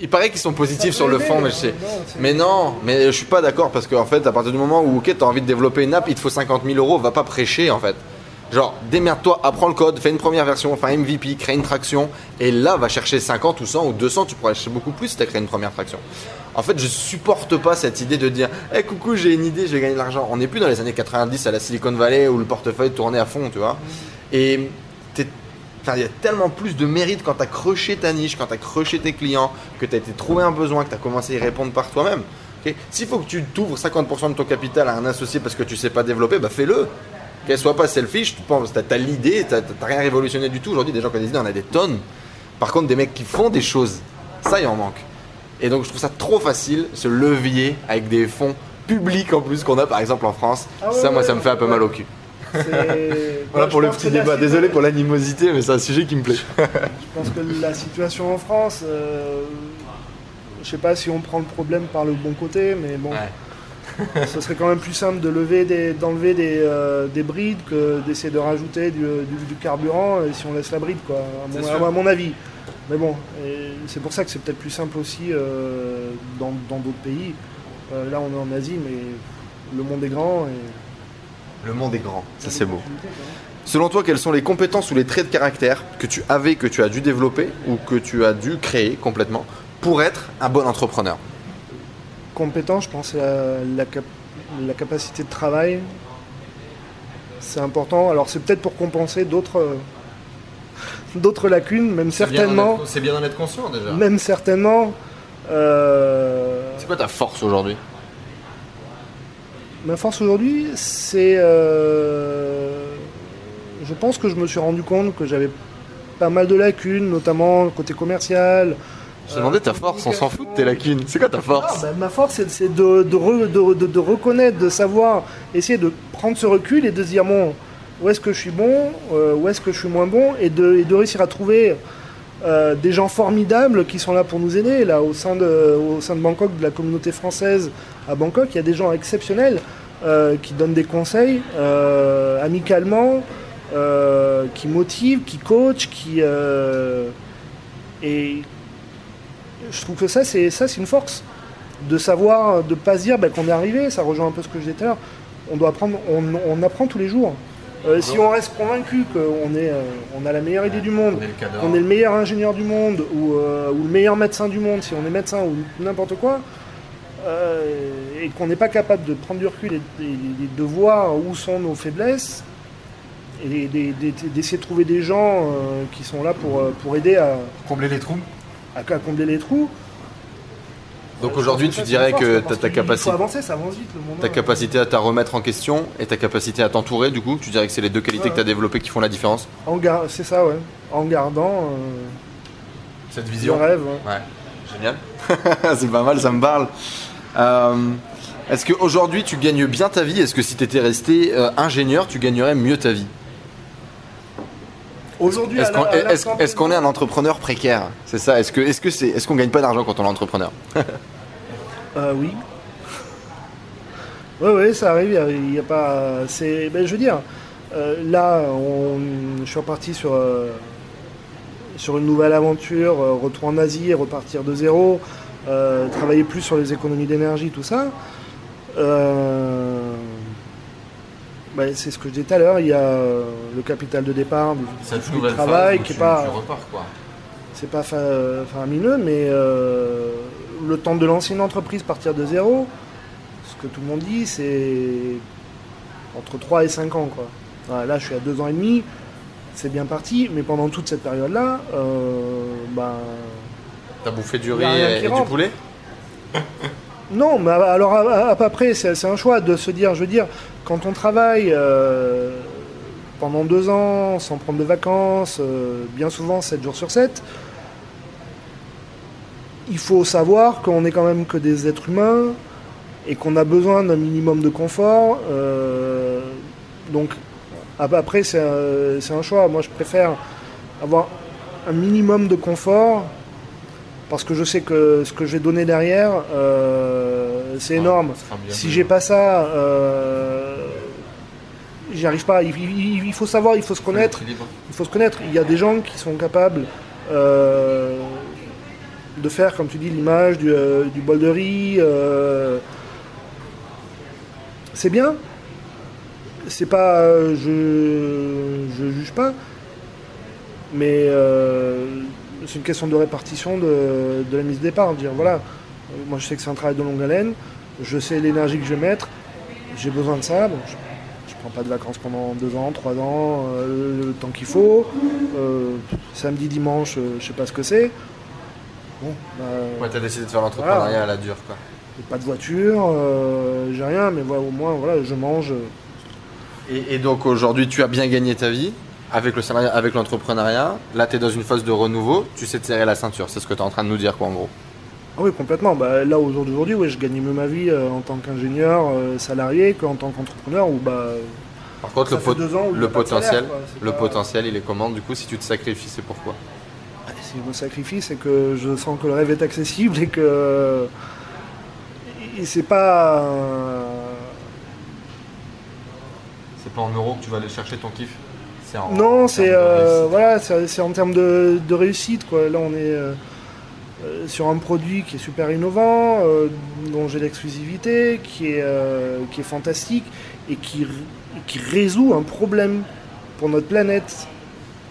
Il paraît qu'ils sont positifs sur le fond, mais je sais. Mais non, mais je suis pas d'accord parce qu'en fait, à partir du moment où ok, t'as envie de développer une app, il te faut 50 000 euros, va pas prêcher en fait. Genre, démerde-toi, apprends le code, fais une première version, enfin MVP, crée une traction, et là, va chercher 50 ou 100 ou 200, tu pourrais chercher beaucoup plus si t'as créé une première traction. En fait, je supporte pas cette idée de dire, hé coucou, j'ai une idée, je vais gagner de l'argent. On n'est plus dans les années 90 à la Silicon Valley où le portefeuille tournait à fond, tu vois. Et il y a tellement plus de mérite quand tu as ta niche, quand tu as tes clients, que tu as été trouvé un besoin, que tu as commencé à y répondre par toi-même. S'il faut que tu t'ouvres 50% de ton capital à un associé parce que tu sais pas développer, bah fais-le. Qu'elle soit pas selfish, tu penses, t'as as, l'idée, t'as rien révolutionné du tout. Aujourd'hui, des gens qui ont des idées, on a des tonnes. Par contre, des mecs qui font des choses, ça, il en manque. Et donc, je trouve ça trop facile, ce levier avec des fonds publics en plus qu'on a par exemple en France. Ah ouais, ça, moi, ouais, ça me fait un peu mal au cul. Voilà pour le petit débat. Désolé pour l'animosité, mais c'est un sujet qui me plaît. Je pense que la situation en France, euh, je sais pas si on prend le problème par le bon côté, mais bon, ce serait quand même plus simple de lever des, d'enlever des, euh, des brides que d'essayer de rajouter du, du- du carburant et si on laisse la bride, quoi, à mon, sûr. à mon avis. Mais bon, et c'est pour ça que c'est peut-être plus simple aussi euh, dans, dans d'autres pays. Euh, là, on est en Asie, mais le monde est grand et Le monde est grand, ça c'est beau. Selon toi, quelles sont les compétences ou les traits de caractère que tu avais, que tu as dû développer ou que tu as dû créer complètement pour être un bon entrepreneur? Compétent, je pense, la, la, cap- la capacité de travail. C'est important. Alors c'est peut-être pour compenser d'autres euh, d'autres lacunes, même certainement, C'est bien d'en être conscient déjà. même certainement. euh, C'est quoi ta force aujourd'hui? Ma force aujourd'hui, c'est, euh, je pense que je me suis rendu compte que j'avais pas mal de lacunes, notamment côté commercial. Je te demandais ta force, on s'en fout de tes lacunes. C'est quoi ta force bah, ma force, c'est, c'est de, de, re- de- de- de reconnaître, de savoir, essayer de prendre ce recul et de se dire, bon, où est-ce que je suis bon, euh, où est-ce que je suis moins bon, et de, et de réussir à trouver euh, des gens formidables qui sont là pour nous aider. Là, au sein, de, au sein de Bangkok, de la communauté française à Bangkok, il y a des gens exceptionnels euh, qui donnent des conseils euh, amicalement, euh, qui motivent, qui coachent, qui... euh, et je trouve que ça, c'est ça, c'est une force de savoir, de pas se dire bah, qu'on est arrivé. Ça rejoint un peu ce que je disais tout à l'heure. On doit apprendre, on, on apprend tous les jours. Euh, si on reste convaincu qu'on est, euh, on a la meilleure idée du monde, qu'on est le meilleur ingénieur du monde ou, euh, ou le meilleur médecin du monde, si on est médecin ou n'importe quoi, et qu'on n'est pas capable de prendre du recul et, et- et de voir où sont nos faiblesses, et d'e- d'e- d'essayer de trouver des gens qui sont là pour, pour aider à, Combler les trous. À- à combler les trous. Donc aujourd'hui, tu dirais que ta, ta capacité, avancer, ça avance vite le monde. ta capacité à te remettre en question et ta capacité à t'entourer, du coup, tu dirais que c'est les deux qualités que tu as développées qui font la différence En gar- c'est ça, ouais. En gardant euh, Cette le rêve. ouais. Ouais, génial. c'est pas mal, ça me parle. Euh, Est-ce qu'aujourd'hui tu gagnes bien ta vie? Est-ce que si tu étais resté euh, ingénieur, tu gagnerais mieux ta vie? Aujourd'hui, Est-ce qu'on est un entrepreneur précaire? C'est ça Est-ce que est-ce que c'est est-ce qu'on gagne pas d'argent quand on est entrepreneur? Euh, oui. Oui, oui, ça arrive. Il n'y a, pas. C'est. Ben, je veux dire, euh, là, on, je suis reparti sur euh, sur une nouvelle aventure, retour en Asie, repartir de zéro, travailler plus sur les économies d'énergie, tout ça. Euh, ben, c'est ce que je disais tout à l'heure. Il y a euh, le capital de départ du, du travail qui est pas c'est pas fa- faramineux, mais euh, le temps de lancer une entreprise, partir de zéro, ce que tout le monde dit, c'est entre 3 et 5 ans. Quoi. Voilà, là, je suis à 2 ans et demi, c'est bien parti, mais pendant toute cette période-là, euh, ben, T'as bouffé du riz et, du poulet? Non, mais alors à, près, c'est un choix de se dire, je veux dire, quand on travaille euh, pendant deux ans sans prendre de vacances, euh, bien souvent 7 jours sur 7, il faut savoir qu'on n'est quand même que des êtres humains et qu'on a besoin d'un minimum de confort. euh, donc ap- après, c'est un choix. Moi, je préfère avoir un minimum de confort parce que je sais que ce que je vais donner derrière, euh, c'est énorme. Si j'ai pas ça, euh, j'y arrive pas. Il, faut savoir, il faut se connaître. Il faut se connaître. Il y a des gens qui sont capables euh, de faire, comme tu dis, l'image du, euh, bol de riz. C'est bien. C'est pas, je, je juge pas, mais c'est une question de répartition de, la mise de départ. Dire voilà, moi je sais que c'est un travail de longue haleine. Je sais l'énergie que je vais mettre. J'ai besoin de ça. je, pas de vacances pendant deux ans, trois ans, euh, le temps qu'il faut. Euh, samedi, dimanche, euh, je sais pas ce que c'est. Bon, bah, ouais, t'as décidé de faire l'entrepreneuriat à la dure, quoi. Pas de voiture, j'ai rien, mais voilà, au moins, voilà, je mange. Et, donc aujourd'hui, tu as bien gagné ta vie avec le salariat, avec l'entrepreneuriat. Là, tu es dans une phase de renouveau. Tu sais te serrer la ceinture. C'est ce que tu es en train de nous dire, quoi, en gros. Ah oui, complètement. Bah, là, aujourd'hui, oui, je gagne mieux ma vie euh, en tant qu'ingénieur euh, salarié qu'en tant qu'entrepreneur. bah, Par contre, le, le potentiel, le potentiel, il est comment Du coup, si tu te sacrifies, c'est pourquoi? Bah, Si je me sacrifie, c'est que je sens que le rêve est accessible et que c'est pas. C'est pas en euros que tu vas aller chercher ton kiff? Non, c'est euh, voilà, c'est en termes de, de, réussite quoi. Là, on est euh, sur un produit qui est super innovant, euh, dont j'ai l'exclusivité, qui, est, euh, qui est fantastique et qui, qui résout un problème pour notre planète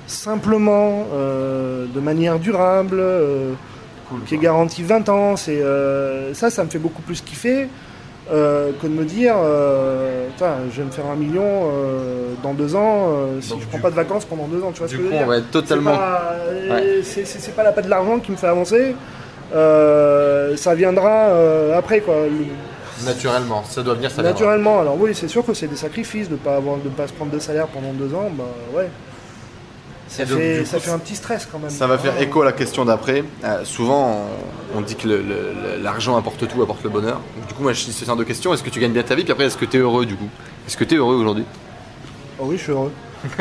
simplement, de manière durable, qui est garanti 20 ans. C'est, ça, ça me fait beaucoup plus kiffer. Que de me dire, je vais me faire un million dans deux ans si je prends pas de vacances pendant deux ans. Tu vois ce que je veux dire totalement. C'est pas, la paix de l'argent qui me fait avancer. ça viendra après quoi. Naturellement, ça doit venir, ça Naturellement, alors oui, c'est sûr que c'est des sacrifices de pas avoir, de pas se prendre de salaire pendant deux ans, bah ouais. Ça, fait, ça fait, un petit stress quand même. Ça va faire écho à la question d'après. souvent, on, dit que l'argent apporte tout, apporte le bonheur. du coup, moi, je suis ce genre de question. Est-ce que tu gagnes bien ta vie? Puis après, est-ce que tu es heureux du coup? Est-ce que tu es heureux aujourd'hui? Oh oui, je suis heureux.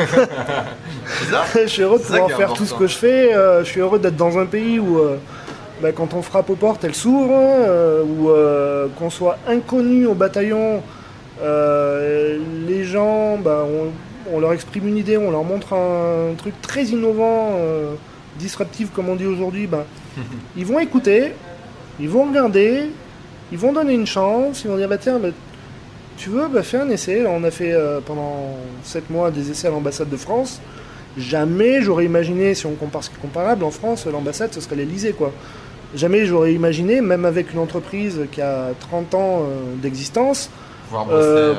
je suis heureux de pouvoir faire tout ce que je fais. je suis heureux d'être dans un pays où, bah, quand on frappe aux portes, elles s'ouvrent. Euh, ou qu'on soit inconnu au bataillon, euh, les gens, bah, on, leur exprime une idée, on leur montre un, truc très innovant, euh, disruptif comme on dit aujourd'hui. Bah, ils vont écouter, ils vont regarder, ils vont donner une chance, ils vont dire bah, tiens, bah, tu veux, bah, fais un essai. on a fait pendant 7 mois des essais à l'ambassade de France. Jamais j'aurais imaginé, si on compare ce qui est comparable, en France, l'ambassade, ce serait l'Elysée, quoi. Jamais j'aurais imaginé, même avec une entreprise qui a 30 ans euh, d'existence, pouvoir, euh,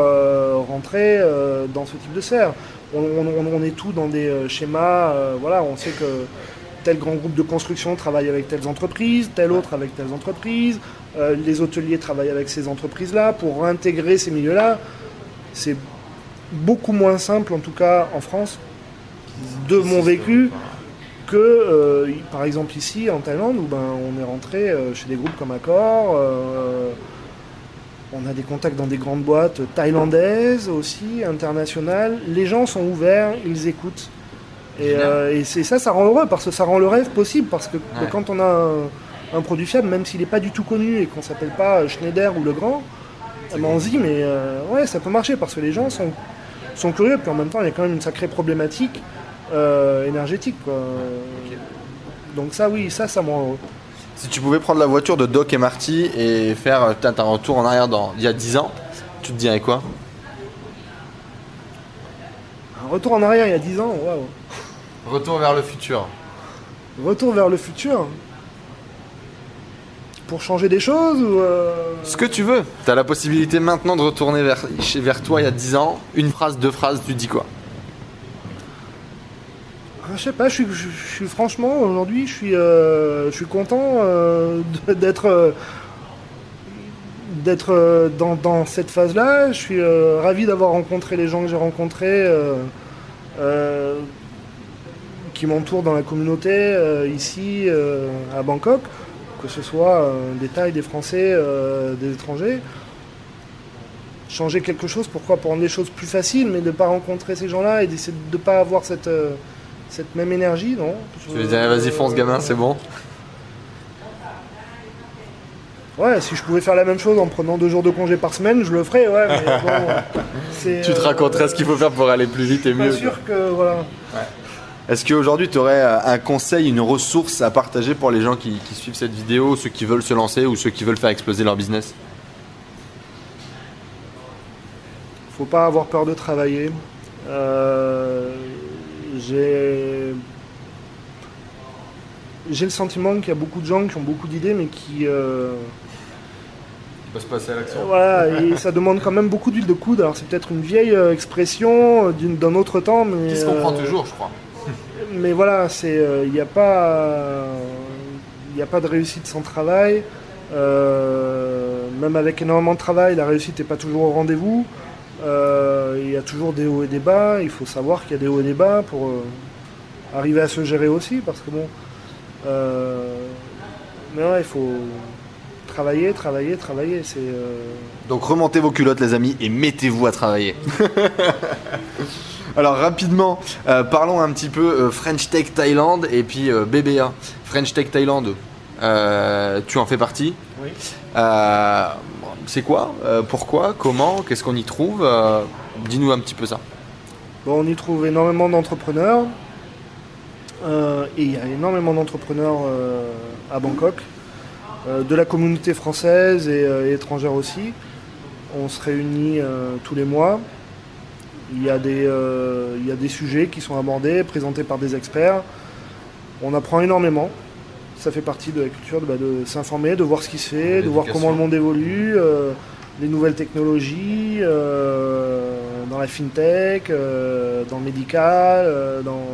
euh, rentrer dans ce type de serre. On, est tout dans des schémas, voilà, on sait que tel grand groupe de construction travaille avec telles entreprises, tel autre avec telles entreprises, les hôteliers travaillent avec ces entreprises-là, pour intégrer ces milieux-là, c'est beaucoup moins simple, en tout cas en France, de mon vécu, que, euh, par exemple ici en Thaïlande, où ben, on est rentré euh, chez des groupes comme Accor, euh, on a des contacts dans des grandes boîtes thaïlandaises aussi, internationales. Les gens sont ouverts, ils écoutent. Et, c'est ça, ça rend heureux, parce que ça rend le rêve possible, parce que, quand on a un, produit fiable, même s'il n'est pas du tout connu et qu'on s'appelle pas Schneider ou Legrand, eh ben, on se dit, mais ouais, ça peut marcher, parce que les gens sont, sont curieux, puis en même temps, il y a quand même une sacrée problématique euh, énergétique. Donc ça, oui, ça, ça m'en... Si tu pouvais prendre la voiture de Doc et Marty et faire un retour en arrière dans, il y a 10 ans, tu te dirais quoi? Un retour en arrière il y a 10 ans, waouh. Retour vers le futur. Retour vers le futur Pour changer des choses ou euh, Ce que tu veux. Tu as la possibilité maintenant de retourner vers, vers toi il y a 10 ans. Une phrase, deux phrases, tu dis quoi? Je sais pas, je suis, franchement aujourd'hui, je suis, euh, je suis content euh, d'être euh, d'être dans, cette phase-là. Je suis ravi d'avoir rencontré les gens que j'ai rencontrés, qui m'entourent dans la communauté ici à Bangkok, que ce soit des Thaïs, des Français, des étrangers. Changer quelque chose, pourquoi Pour rendre les choses plus faciles, mais de ne pas rencontrer ces gens-là et de ne pas avoir cette cette même énergie, non Tu veux dire, vas-y, fonce, gamin, c'est bon Ouais, si je pouvais faire la même chose en prenant deux jours de congé par semaine, je le ferais, ouais, mais bon, Tu te euh, raconterais ce qu'il faut faire pour aller plus vite et je suis mieux. pas sûr que, voilà. Est-ce qu'aujourd'hui tu aurais un conseil, une ressource à partager pour les gens qui, qui suivent cette vidéo, ceux qui veulent se lancer ou ceux qui veulent faire exploser leur business? Faut pas avoir peur de travailler. Euh, j'ai j'ai le sentiment qu'il y a beaucoup de gens qui ont beaucoup d'idées, mais qui euh, peut se passer à l'action. voilà, et ça demande quand même beaucoup d'huile de coude. Alors c'est peut-être une vieille euh, expression euh, d'une- d'un autre temps, mais Qui se comprend euh, toujours, je crois. mais voilà, c'est il n'y a pas il a pas de réussite sans travail. Même avec énormément de travail, la réussite n'est pas toujours au rendez-vous. Euh, Il y a toujours des hauts et des bas. Il faut savoir qu'il y a des hauts et des bas pour euh, arriver à se gérer aussi, parce que bon. euh, mais ouais, il faut travailler, travailler, travailler. C'est Donc remontez vos culottes les amis et mettez-vous à travailler. Alors rapidement, euh, parlons un petit peu euh, French Tech Thailand et puis euh, BBA. French Tech Thailand, euh, tu en fais partie. Oui. C'est quoi Euh, Pourquoi Comment Qu'est-ce qu'on y trouve Euh, Dis-nous un petit peu ça. Bon, on y trouve énormément d'entrepreneurs. Euh, et il y a énormément d'entrepreneurs à Bangkok, de la communauté française et, étrangère aussi. On se réunit tous les mois. Il y, a des, il y a des sujets qui sont abordés, présentés par des experts. On apprend énormément. Ça fait partie de la culture de, bah, de s'informer, de voir ce qui se fait, de voir comment le monde évolue, euh, les nouvelles technologies, euh, dans la fintech, euh, dans le médical, euh, dans,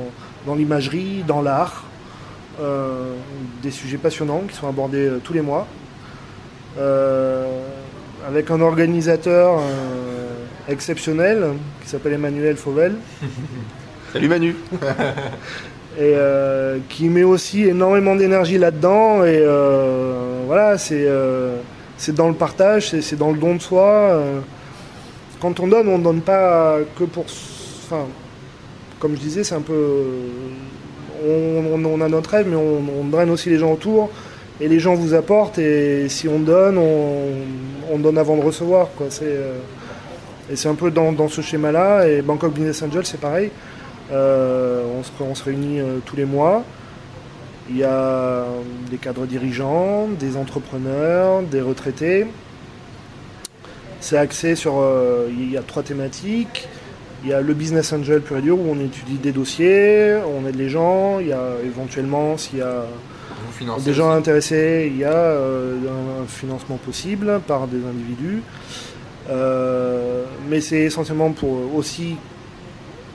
dans l'imagerie, dans l'art. Euh, des sujets passionnants qui sont abordés euh, tous les mois. Euh, avec un organisateur euh, exceptionnel qui s'appelle Emmanuel Fauvel Salut Manu. et euh, qui met aussi énormément d'énergie là-dedans. Et euh, voilà, c'est euh, c'est dans le partage, c'est dans le don de soi. quand on donne, on ne donne pas que pour. Enfin, comme je disais, c'est un peu. On, on- a notre rêve, mais on, draine aussi les gens autour. Et les gens vous apportent, et si on donne, on, on donne avant de recevoir. Quoi. Et c'est un peu dans, dans ce schéma-là. Et Bangkok Business Angel, c'est pareil. Euh, on, se, on se réunit euh, tous les mois. Il y a des cadres dirigeants, des entrepreneurs, des retraités. C'est axé sur. euh, il y a trois thématiques. Il y a le business angel pur et dur où on étudie des dossiers, on aide les gens. Il y a éventuellement, s'il y a des gens intéressés, il y a euh, un, un financement possible par des individus. Euh, mais c'est essentiellement pour aussi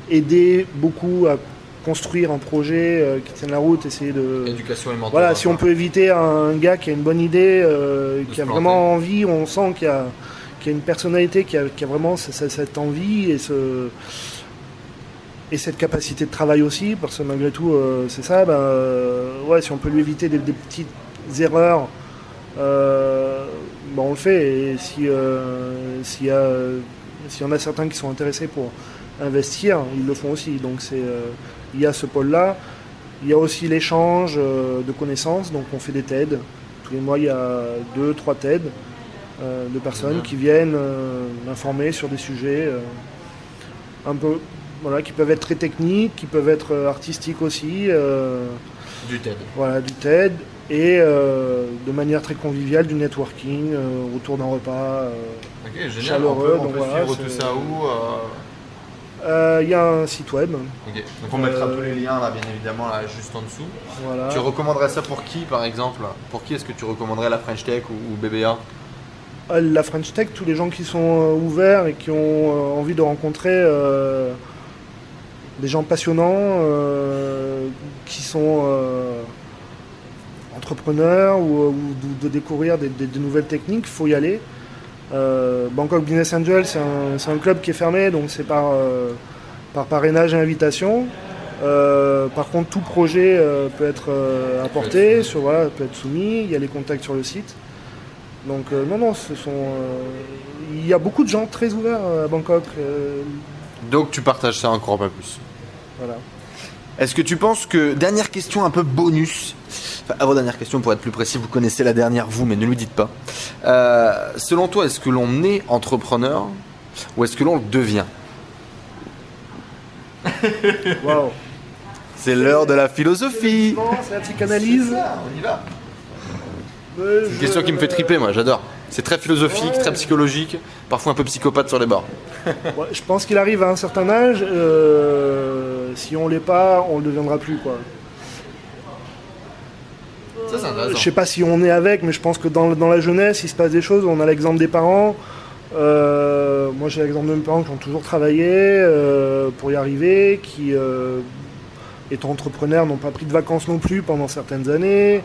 aider beaucoup à construire un projet euh, qui tienne la route, essayer de... Éducation et mentorat. Voilà, si on peut éviter un gars qui a une bonne idée, euh, qui a planter. vraiment envie, on sent qu'il y a, qu'il y a une personnalité qui a, qui a vraiment ce- ce- cette envie et, ce, et cette capacité de travail aussi, parce que malgré tout, euh, c'est ça, ben, euh, ouais, si on peut lui éviter des, des petites erreurs, ben, on le fait. Et si, s'il y, y en a certains qui sont intéressés pour investir, ils le font aussi. Donc c'est, euh, il y a ce pôle-là. Il y a aussi l'échange euh, de connaissances, donc on fait des TED. Tous les mois, il y a deux, trois TED euh, de personnes qui viennent m'informer sur des sujets un peu, voilà, qui peuvent être très techniques, qui peuvent être artistiques aussi. Du TED. voilà, du TED et euh, de manière très conviviale du networking euh, autour d'un repas. euh. Génial. Chaleureux, on peut, on donc peut voilà, suivre tout ça où Il y a un site web. Donc on mettra Euh, tous les liens là, bien évidemment, là, juste en dessous. voilà. Tu recommanderais ça pour qui, par exemple? Pour qui est-ce que tu recommanderais la French Tech ou, ou BBA Euh, La French Tech, tous les gens qui sont euh, ouverts et qui ont euh, envie de rencontrer euh, des gens passionnants, euh, qui sont euh, entrepreneurs ou, ou de, de découvrir des, des- des nouvelles techniques, il faut y aller. Euh, Bangkok Business Angel, c'est un, un club qui est fermé, donc c'est par, euh, par parrainage et invitation. Euh, par contre, tout projet euh, peut être euh, apporté, sur, voilà, peut être soumis, il y a les contacts sur le site. Donc non, non, ce sont. il y a beaucoup de gens très ouverts à Bangkok. Donc tu partages ça encore un peu plus. voilà. Est-ce que tu penses que dernière question un peu bonus Enfin, avant dernière question pour être plus précis, vous connaissez la dernière vous, mais ne lui dites pas. Euh, selon toi, est-ce que l'on est entrepreneur ou est-ce que l'on le devient Waouh. C'est l'heure de la philosophie. C'est la psychanalyse. on y va. C'est une question qui me fait triper, moi, j'adore. C'est très philosophique, Ouais. très psychologique, parfois un peu psychopathe sur les bords. Ouais, je pense qu'il arrive à un certain âge. euh, si on l'est pas, on le deviendra plus quoi. Ça, c'est Je sais pas si on est avec, mais je pense que dans, dans la jeunesse, il se passe des choses. On a l'exemple des parents. Euh, moi, j'ai l'exemple de mes parents qui ont toujours travaillé euh, pour y arriver, qui, étant entrepreneurs, n'ont pas pris de vacances non plus pendant certaines années.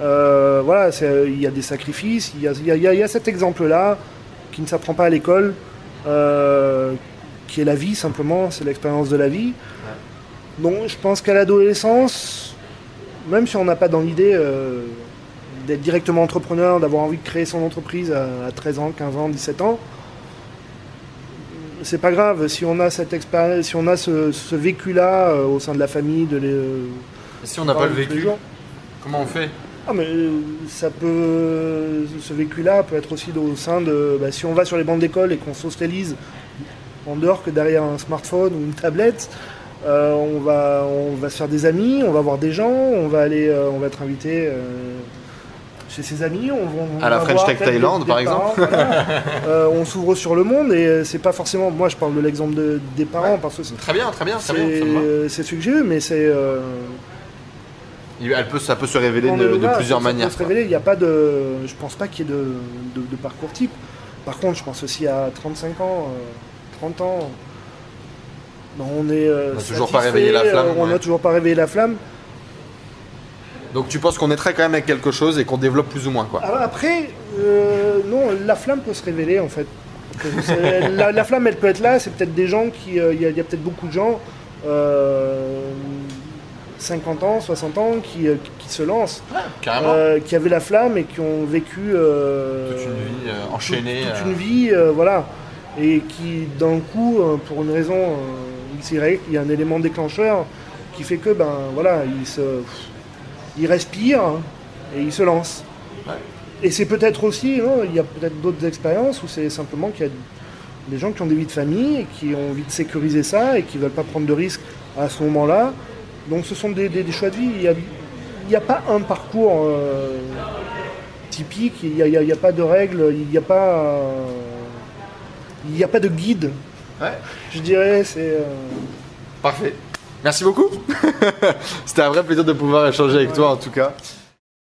Euh, voilà, c'est- il y a des sacrifices. Il y a, il y a- il y a- il y a cet exemple-là qui ne s'apprend pas à l'école, euh, qui est la vie simplement. C'est l'expérience de la vie. Donc, je pense qu'à l'adolescence, même si on n'a pas dans l'idée euh, d'être directement entrepreneur, d'avoir envie de créer son entreprise à, à 13 ans, 15 ans, 17 ans, c'est pas grave. Si on a cette expérience, si on a ce, ce vécu-là au sein de la famille, de les, Si on n'a pas le vécu, jours. comment on fait? Ah mais ça peut, ce vécu-là peut être aussi au sein de, bah, si on va sur les bancs d'école et qu'on socialise en dehors que derrière un smartphone ou une tablette, euh, on va, on va se faire des amis, on va voir des gens, on va aller, euh, on va être invité euh, chez ses amis, on, va- on À la va French Tech des- par voilà. Euh, on s'ouvre sur le monde et c'est pas forcément, moi je parle de l'exemple de- des parents parce que c'est Très bien, très bien, très bien, ça c'est eu, mais c'est Elle peut, ça peut se révéler de, plusieurs ça peut manières. se révéler, il n'y a pas de, je pense pas qu'il y ait de, de- de parcours type. Par contre, je pense aussi à 35 ans, euh, 30 ans. ben, on est. euh, On n'a toujours pas réveillé la flamme, euh, on ouais. n'a toujours pas réveillé la flamme. Donc tu penses qu'on est très quand même avec quelque chose et qu'on développe plus ou moins quoi. Alors Après, euh, non, la flamme peut se révéler en fait. La, la flamme, elle peut être là. C'est peut-être des gens qui, euh, il y a, peut-être beaucoup de gens, euh, 50 ans, 60 ans, qui, euh, qui se lancent, Carrément. euh, qui avaient la flamme et qui ont vécu euh, Toute une vie euh, enchaînée. toute une vie, voilà, et qui d'un coup, pour une raison X, Y, il y a un élément déclencheur qui fait que ben voilà, il se, il respire hein, et il se lance. Ouais. Et c'est peut-être aussi, non, il y a peut-être d'autres expériences où c'est simplement qu'il y a des gens qui ont des vies de famille et qui ont envie de sécuriser ça et qui veulent pas prendre de risques à ce moment-là. Donc ce sont des, des- des choix de vie. Il n'y a, il y a pas un parcours euh, typique, il n'y a, pas de règles, il n'y a pas... euh, il n'y a pas de guide. Ouais. Je dirais, c'est... euh, Parfait. Merci beaucoup. C'était un vrai plaisir de pouvoir échanger avec toi en tout cas.